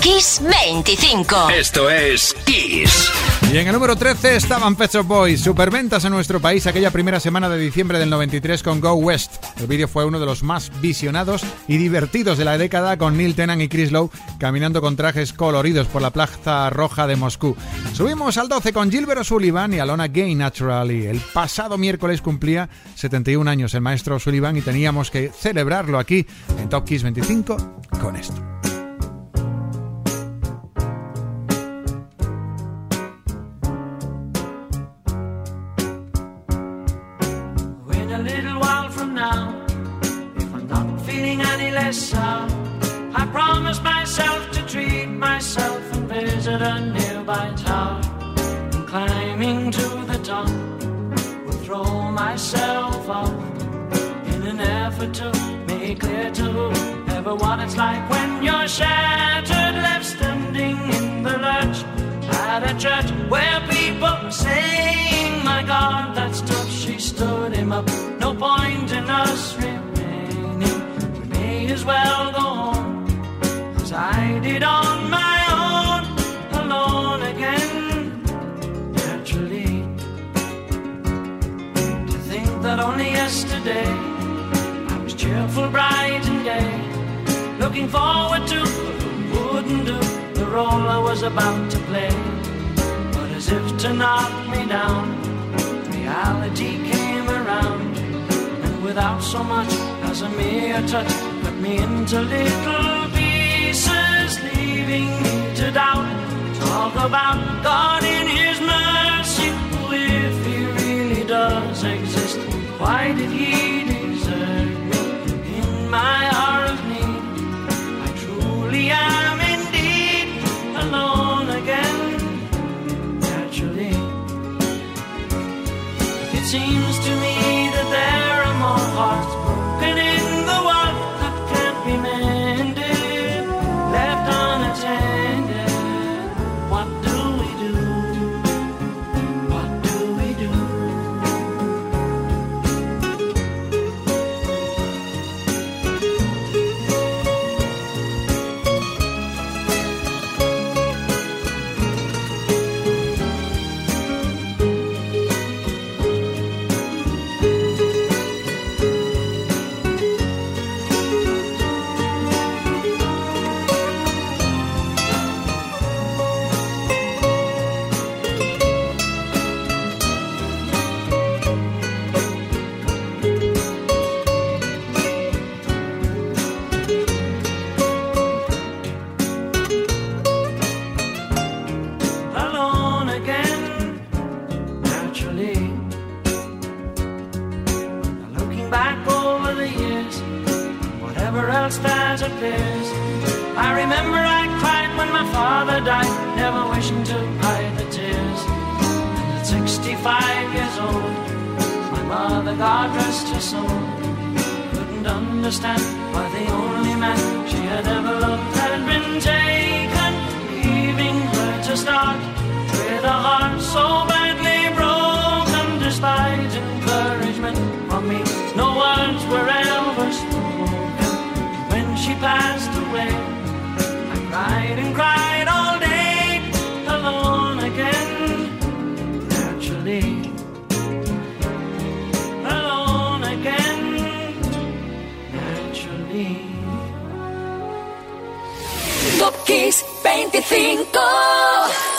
Kiss 25. Esto es Kiss. Y en el número 13 estaban Pet Shop Boys, superventas en nuestro país aquella primera semana de diciembre del 93 con Go West. El vídeo fue uno de los más visionados y divertidos de la década con Neil Tennant y Chris Lowe caminando con trajes coloridos por la Plaza Roja de Moscú. Subimos al 12 con Gilbert O'Sullivan y Alona Gay Naturally. El pasado miércoles cumplía 71 años el maestro O'Sullivan y teníamos que celebrarlo aquí en Top Kiss 25 con esto. I promise myself to treat myself and visit a nearby tower. And climbing to the top, will throw myself off in an effort to make clear to whoever what it's like when you're shattered, left standing in the lurch at a church where people are saying, My God, that's tough. She stood him up. No point in us is well gone. as I did on my own, alone again, naturally. To think that only yesterday I was cheerful, bright and gay, looking forward to wouldn't do the role I was about to play. But as if to knock me down, reality came around, and without so much as a mere touch me into little pieces, leaving me to doubt. Talk about God in His mercy, if He really does exist. Why did He desert me in my hour of need? I truly am indeed alone again. Naturally, it seems. as. I remember I cried when my father died, never wishing to hide the tears. And at 65 years old, my mother, God rest her soul, couldn't understand why the only man she had ever loved had been taken, leaving her to start with a heart so bad. passed away. I cried and cried all day, alone again. Naturally, alone again. Naturally. Cookies 25.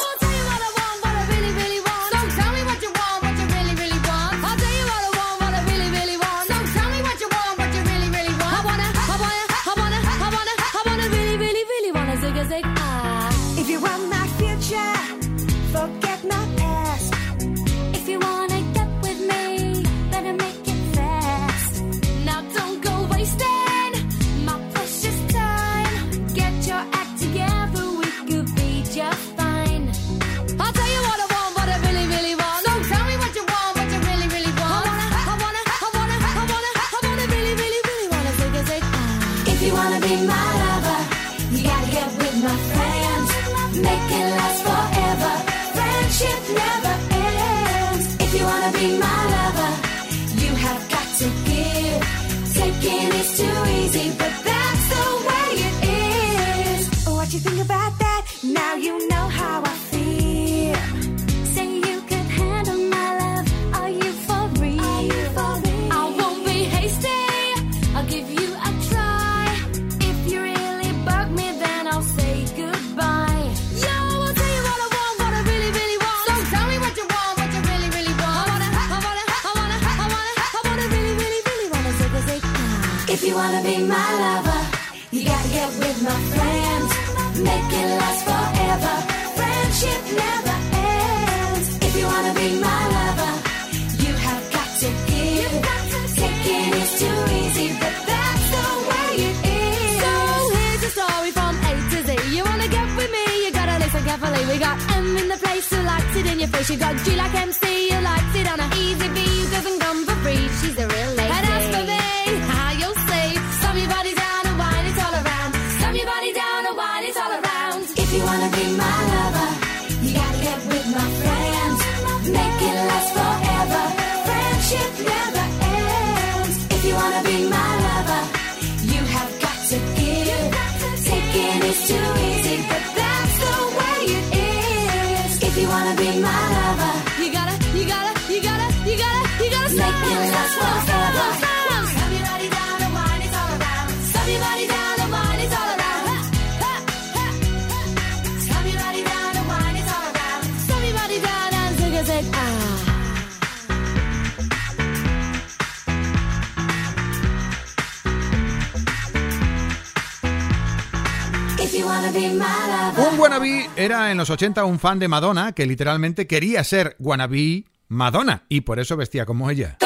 Un wannabe era en los 80 un fan de Madonna que literalmente quería ser wannabe Madonna y por eso vestía como ella.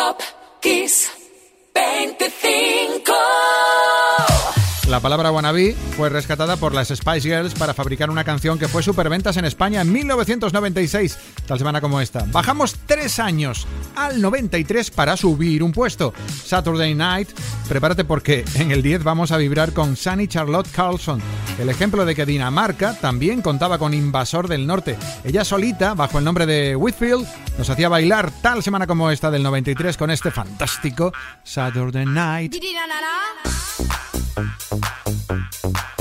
La palabra wannabe fue rescatada por las Spice Girls para fabricar una canción que fue superventas en España en 1996, tal semana como esta. Bajamos tres años al 93 para subir un puesto. Saturday Night, prepárate porque en el 10 vamos a vibrar con Sunny Charlotte Carlson, el ejemplo de que Dinamarca también contaba con Invasor del Norte. Ella solita, bajo el nombre de Whitfield, nos hacía bailar tal semana como esta del 93 con este fantástico Saturday Night. Thank you.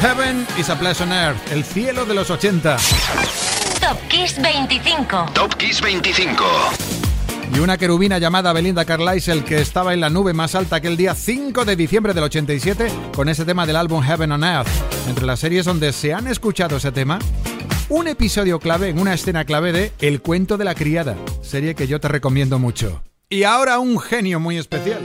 Heaven is a Place on Earth, el cielo de los 80. Top Kiss 25. Top Kiss 25. Y una querubina llamada Belinda Carlisle que estaba en la nube más alta aquel día 5 de diciembre del 87 con ese tema del álbum Heaven on Earth. Entre las series donde se han escuchado ese tema, un episodio clave en una escena clave de El cuento de la criada, serie que yo te recomiendo mucho. Y ahora un genio muy especial.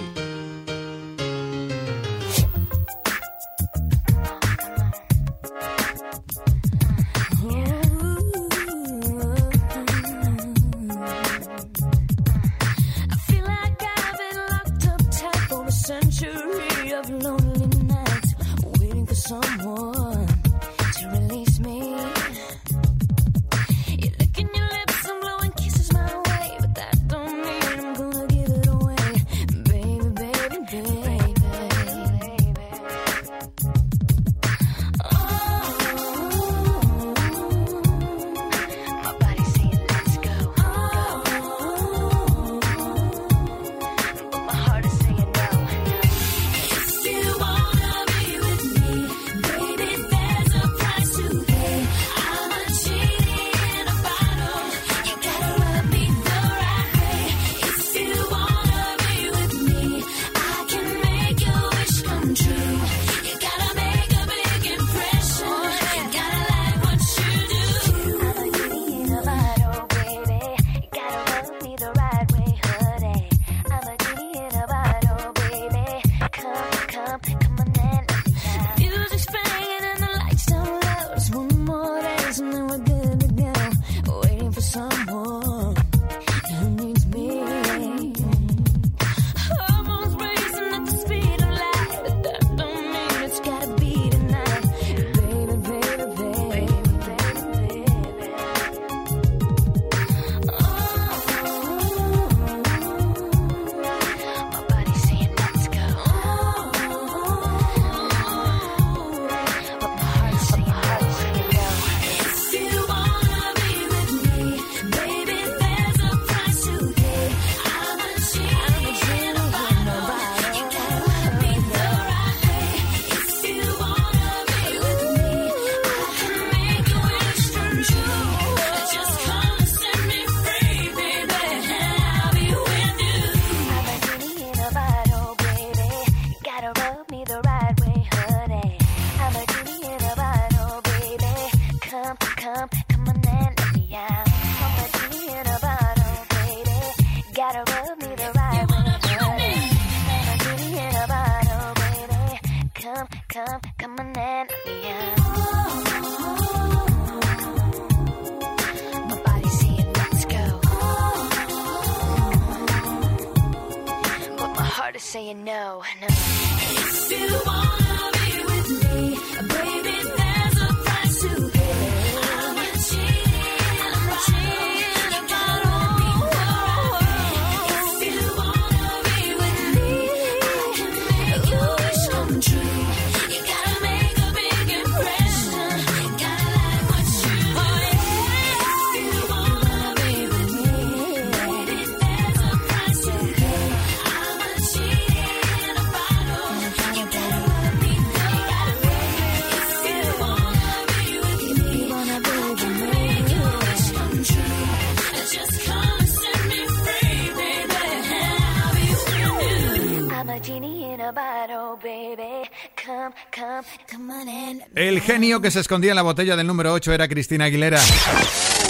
El genio que se escondía en la botella del número 8 era Cristina Aguilera.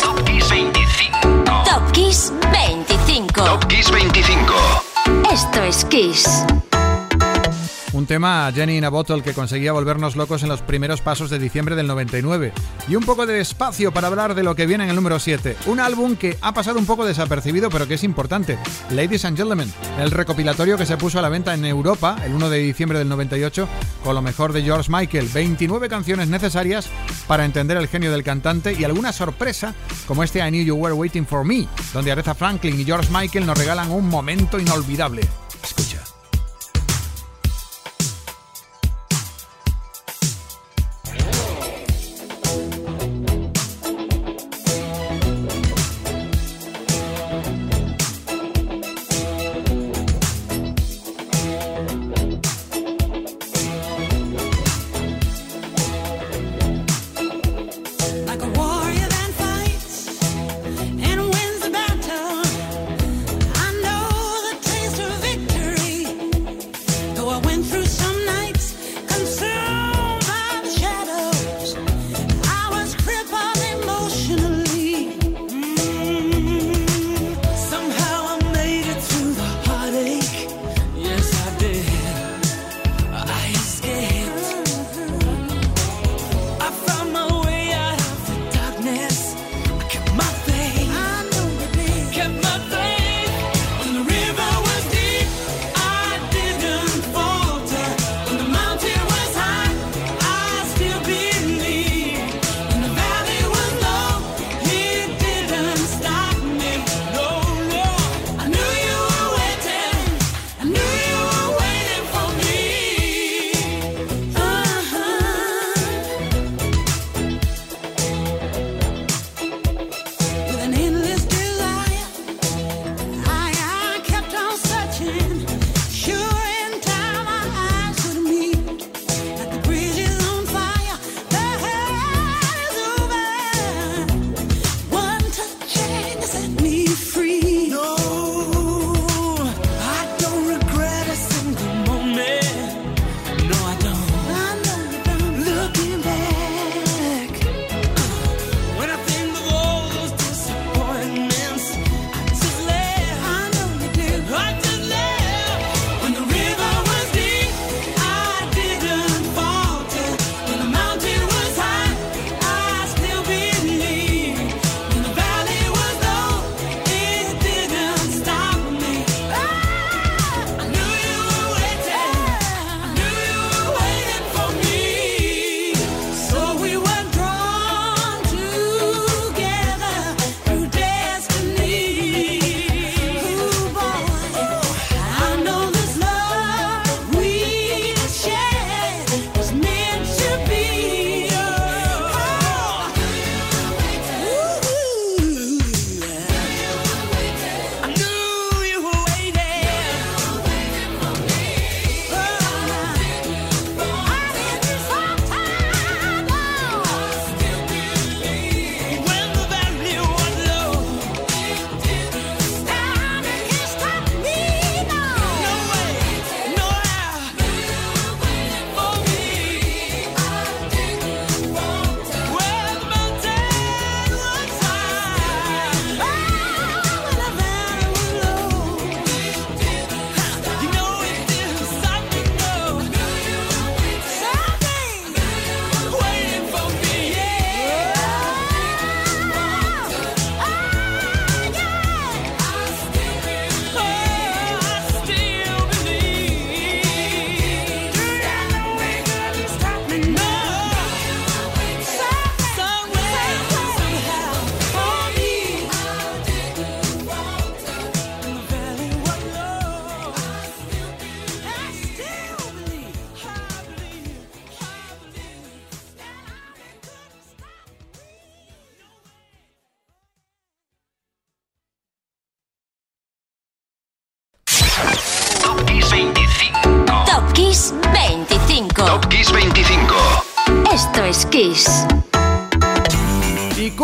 Top Kiss 25. Top Kiss 25. Top Kiss 25. Esto es Kiss. Un tema, Jenny in a Bottle, que conseguía volvernos locos en los primeros pasos de diciembre del 99. Y un poco de espacio para hablar de lo que viene en el número 7. Un álbum que ha pasado un poco desapercibido, pero que es importante. Ladies and Gentlemen, el recopilatorio que se puso a la venta en Europa el 1 de diciembre del 98 con lo mejor de George Michael. 29 canciones necesarias para entender el genio del cantante y alguna sorpresa como este I Knew You Were Waiting for Me, donde Aretha Franklin y George Michael nos regalan un momento inolvidable.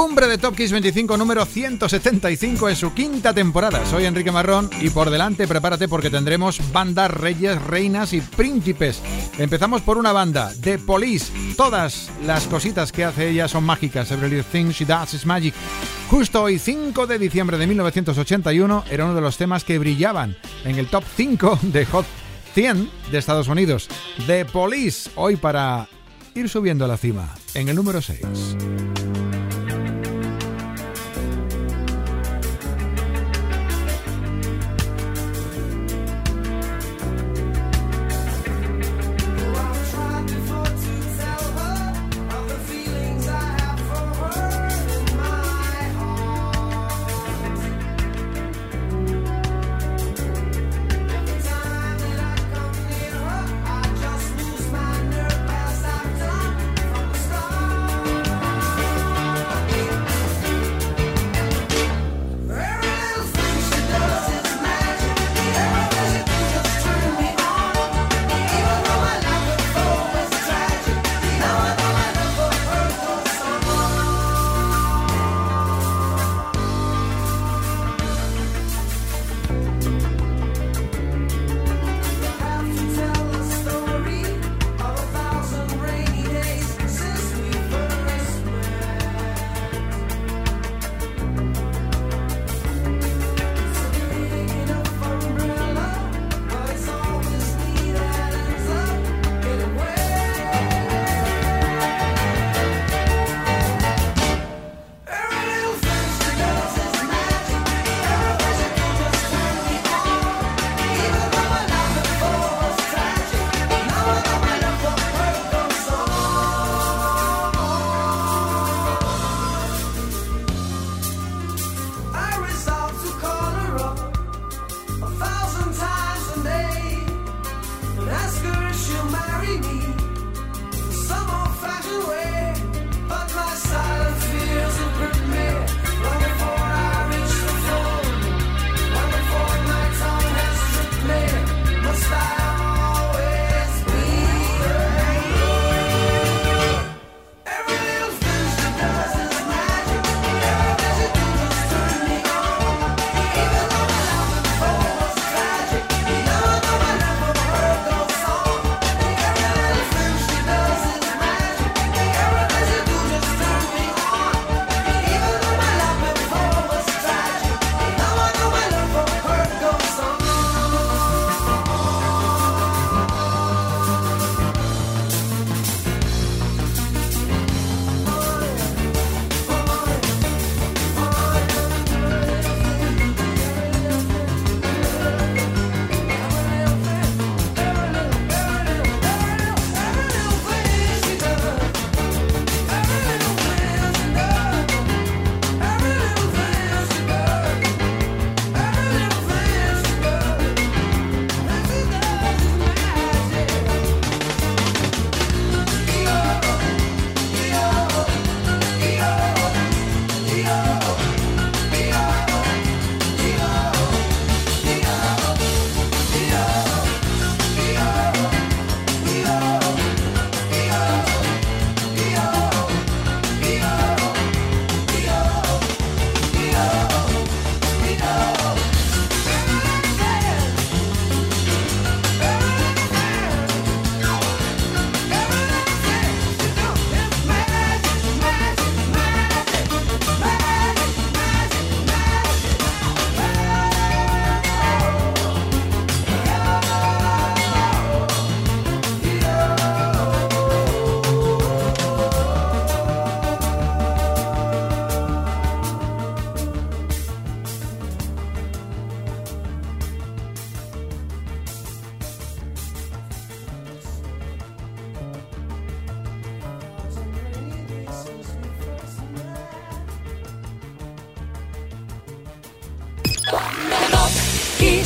Cumbre de Top Kiss 25 número 175 en su quinta temporada. Soy Enrique Marrón y por delante prepárate porque tendremos bandas, reyes, reinas y príncipes. Empezamos por una banda, The Police. Todas las cositas que hace ella son mágicas. Every thing she does is magic. Justo hoy, 5 de diciembre de 1981, era uno de los temas que brillaban en el top 5 de Hot 100 de Estados Unidos. The Police, hoy para ir subiendo a la cima, en el número 6.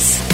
Sports.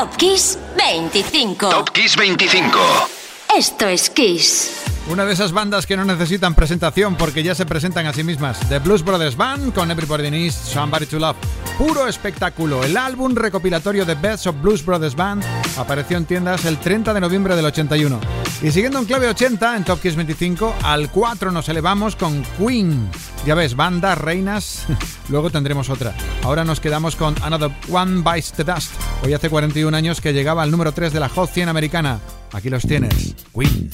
Top Kiss 25. Top Kiss 25. Esto es Kiss. Una de esas bandas que no necesitan presentación porque ya se presentan a sí mismas. The Blues Brothers Band con Everybody Needs Somebody to Love. Puro espectáculo. El álbum recopilatorio de Best of Blues Brothers Band apareció en tiendas el 30 de noviembre del 81. Y siguiendo en clave 80, en Top Kiss 25, al 4 nos elevamos con Queen. Ya ves, bandas, reinas. Luego tendremos otra. Ahora nos quedamos con Another One Bites the Dust. Hoy hace 41 años que llegaba al número 3 de la Hot 100 americana. Aquí los tienes. Queen.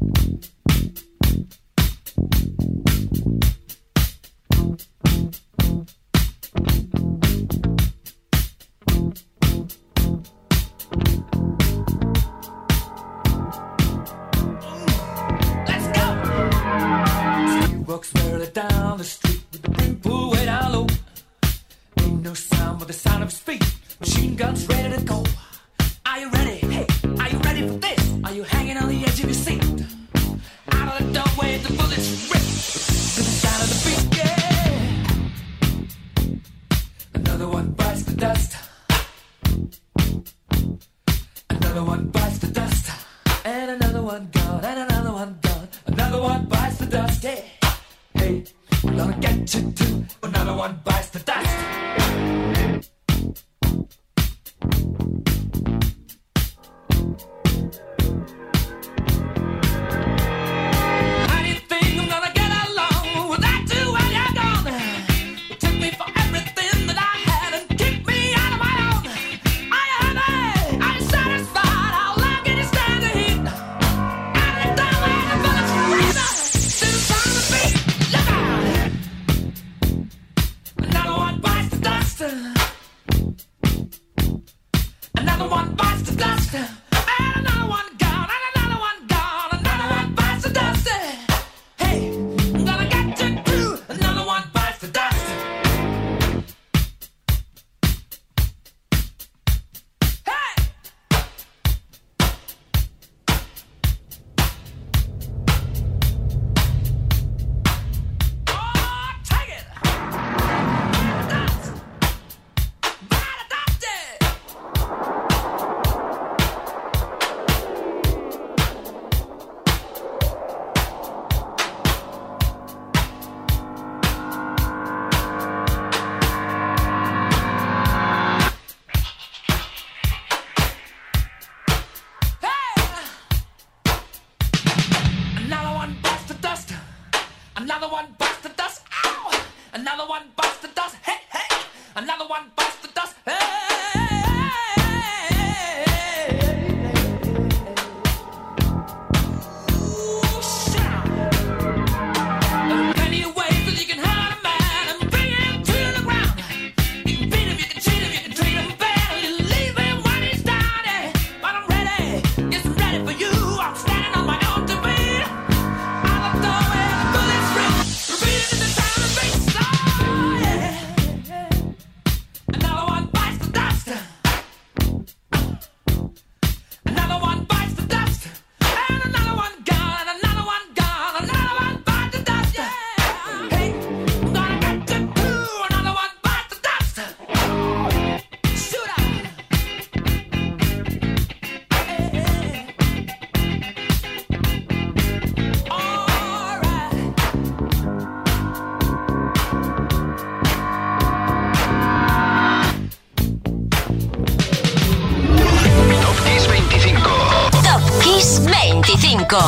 thank you podcast.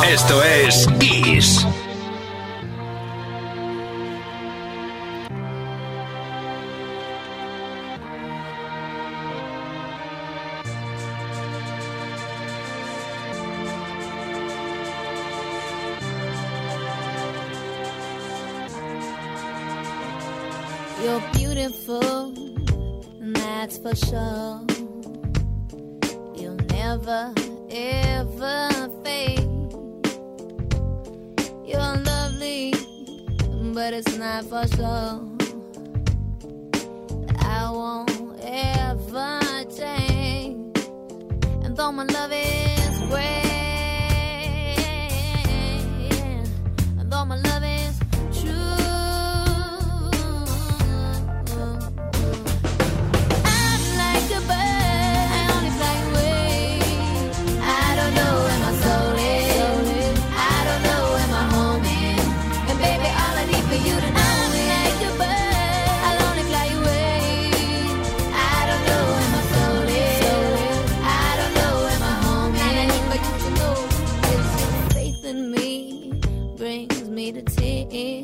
Esto es and though my love is great. it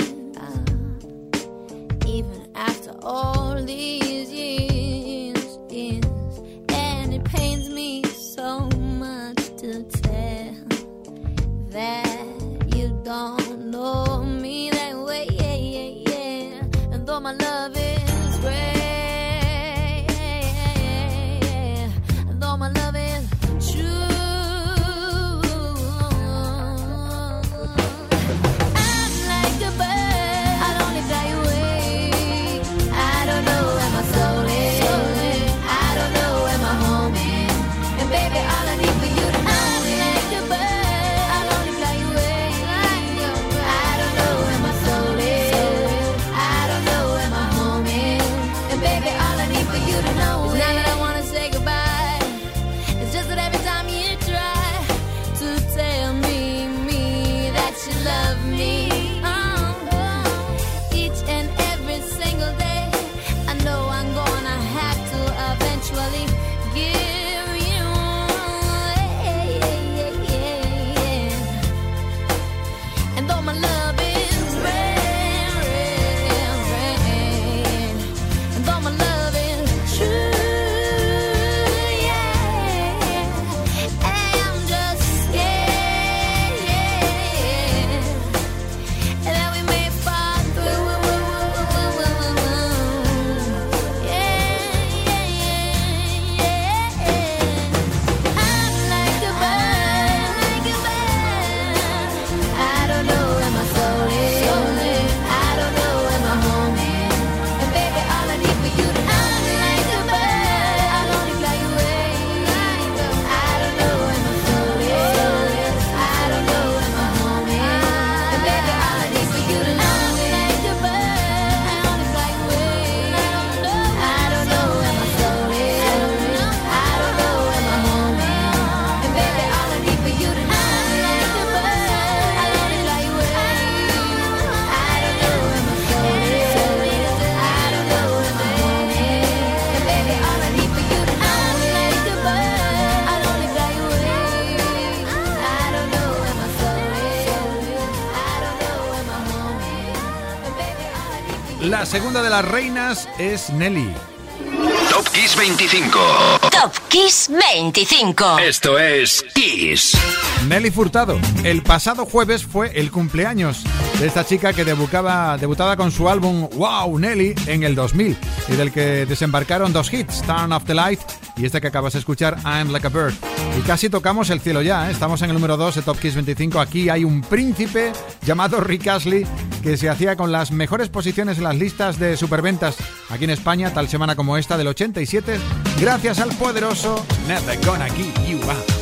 las reinas es Nelly. Top Kiss 25. Top Kiss 25. Esto es Kiss. Nelly Furtado. El pasado jueves fue el cumpleaños de esta chica que debutaba, debutaba con su álbum Wow Nelly en el 2000 y del que desembarcaron dos hits, Turn of the Light y esta que acabas de escuchar, I'm Like a Bird. Y casi tocamos el cielo ya, ¿eh? estamos en el número 2 de Top Kiss 25. Aquí hay un príncipe llamado Rick Astley que se hacía con las mejores posiciones en las listas de superventas aquí en España, tal semana como esta del 87, gracias al poderoso Never Gonna Give You Up.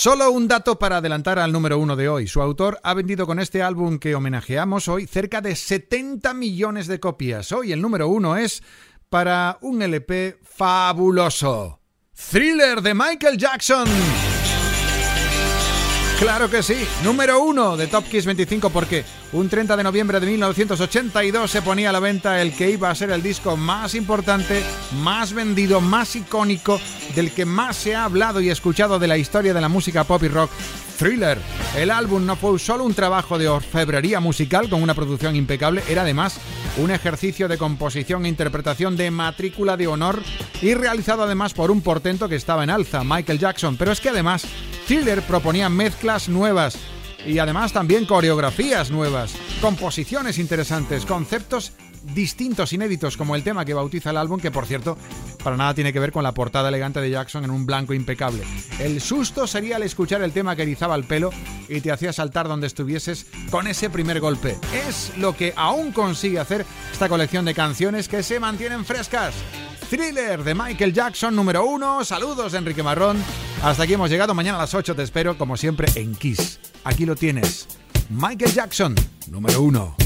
Solo un dato para adelantar al número uno de hoy. Su autor ha vendido con este álbum que homenajeamos hoy cerca de 70 millones de copias. Hoy el número uno es para un LP fabuloso. Thriller de Michael Jackson. Claro que sí, número uno de Top Kiss 25 porque un 30 de noviembre de 1982 se ponía a la venta el que iba a ser el disco más importante, más vendido, más icónico, del que más se ha hablado y escuchado de la historia de la música pop y rock. Thriller. El álbum no fue solo un trabajo de orfebrería musical con una producción impecable, era además un ejercicio de composición e interpretación de matrícula de honor y realizado además por un portento que estaba en alza, Michael Jackson. Pero es que además Thriller proponía mezclas nuevas y además también coreografías nuevas, composiciones interesantes, conceptos distintos, inéditos, como el tema que bautiza el álbum, que por cierto, para nada tiene que ver con la portada elegante de Jackson en un blanco impecable. El susto sería al escuchar el tema que erizaba el pelo y te hacía saltar donde estuvieses con ese primer golpe. Es lo que aún consigue hacer esta colección de canciones que se mantienen frescas. Thriller de Michael Jackson número uno. Saludos Enrique Marrón. Hasta aquí hemos llegado. Mañana a las 8 te espero, como siempre, en Kiss. Aquí lo tienes. Michael Jackson número uno.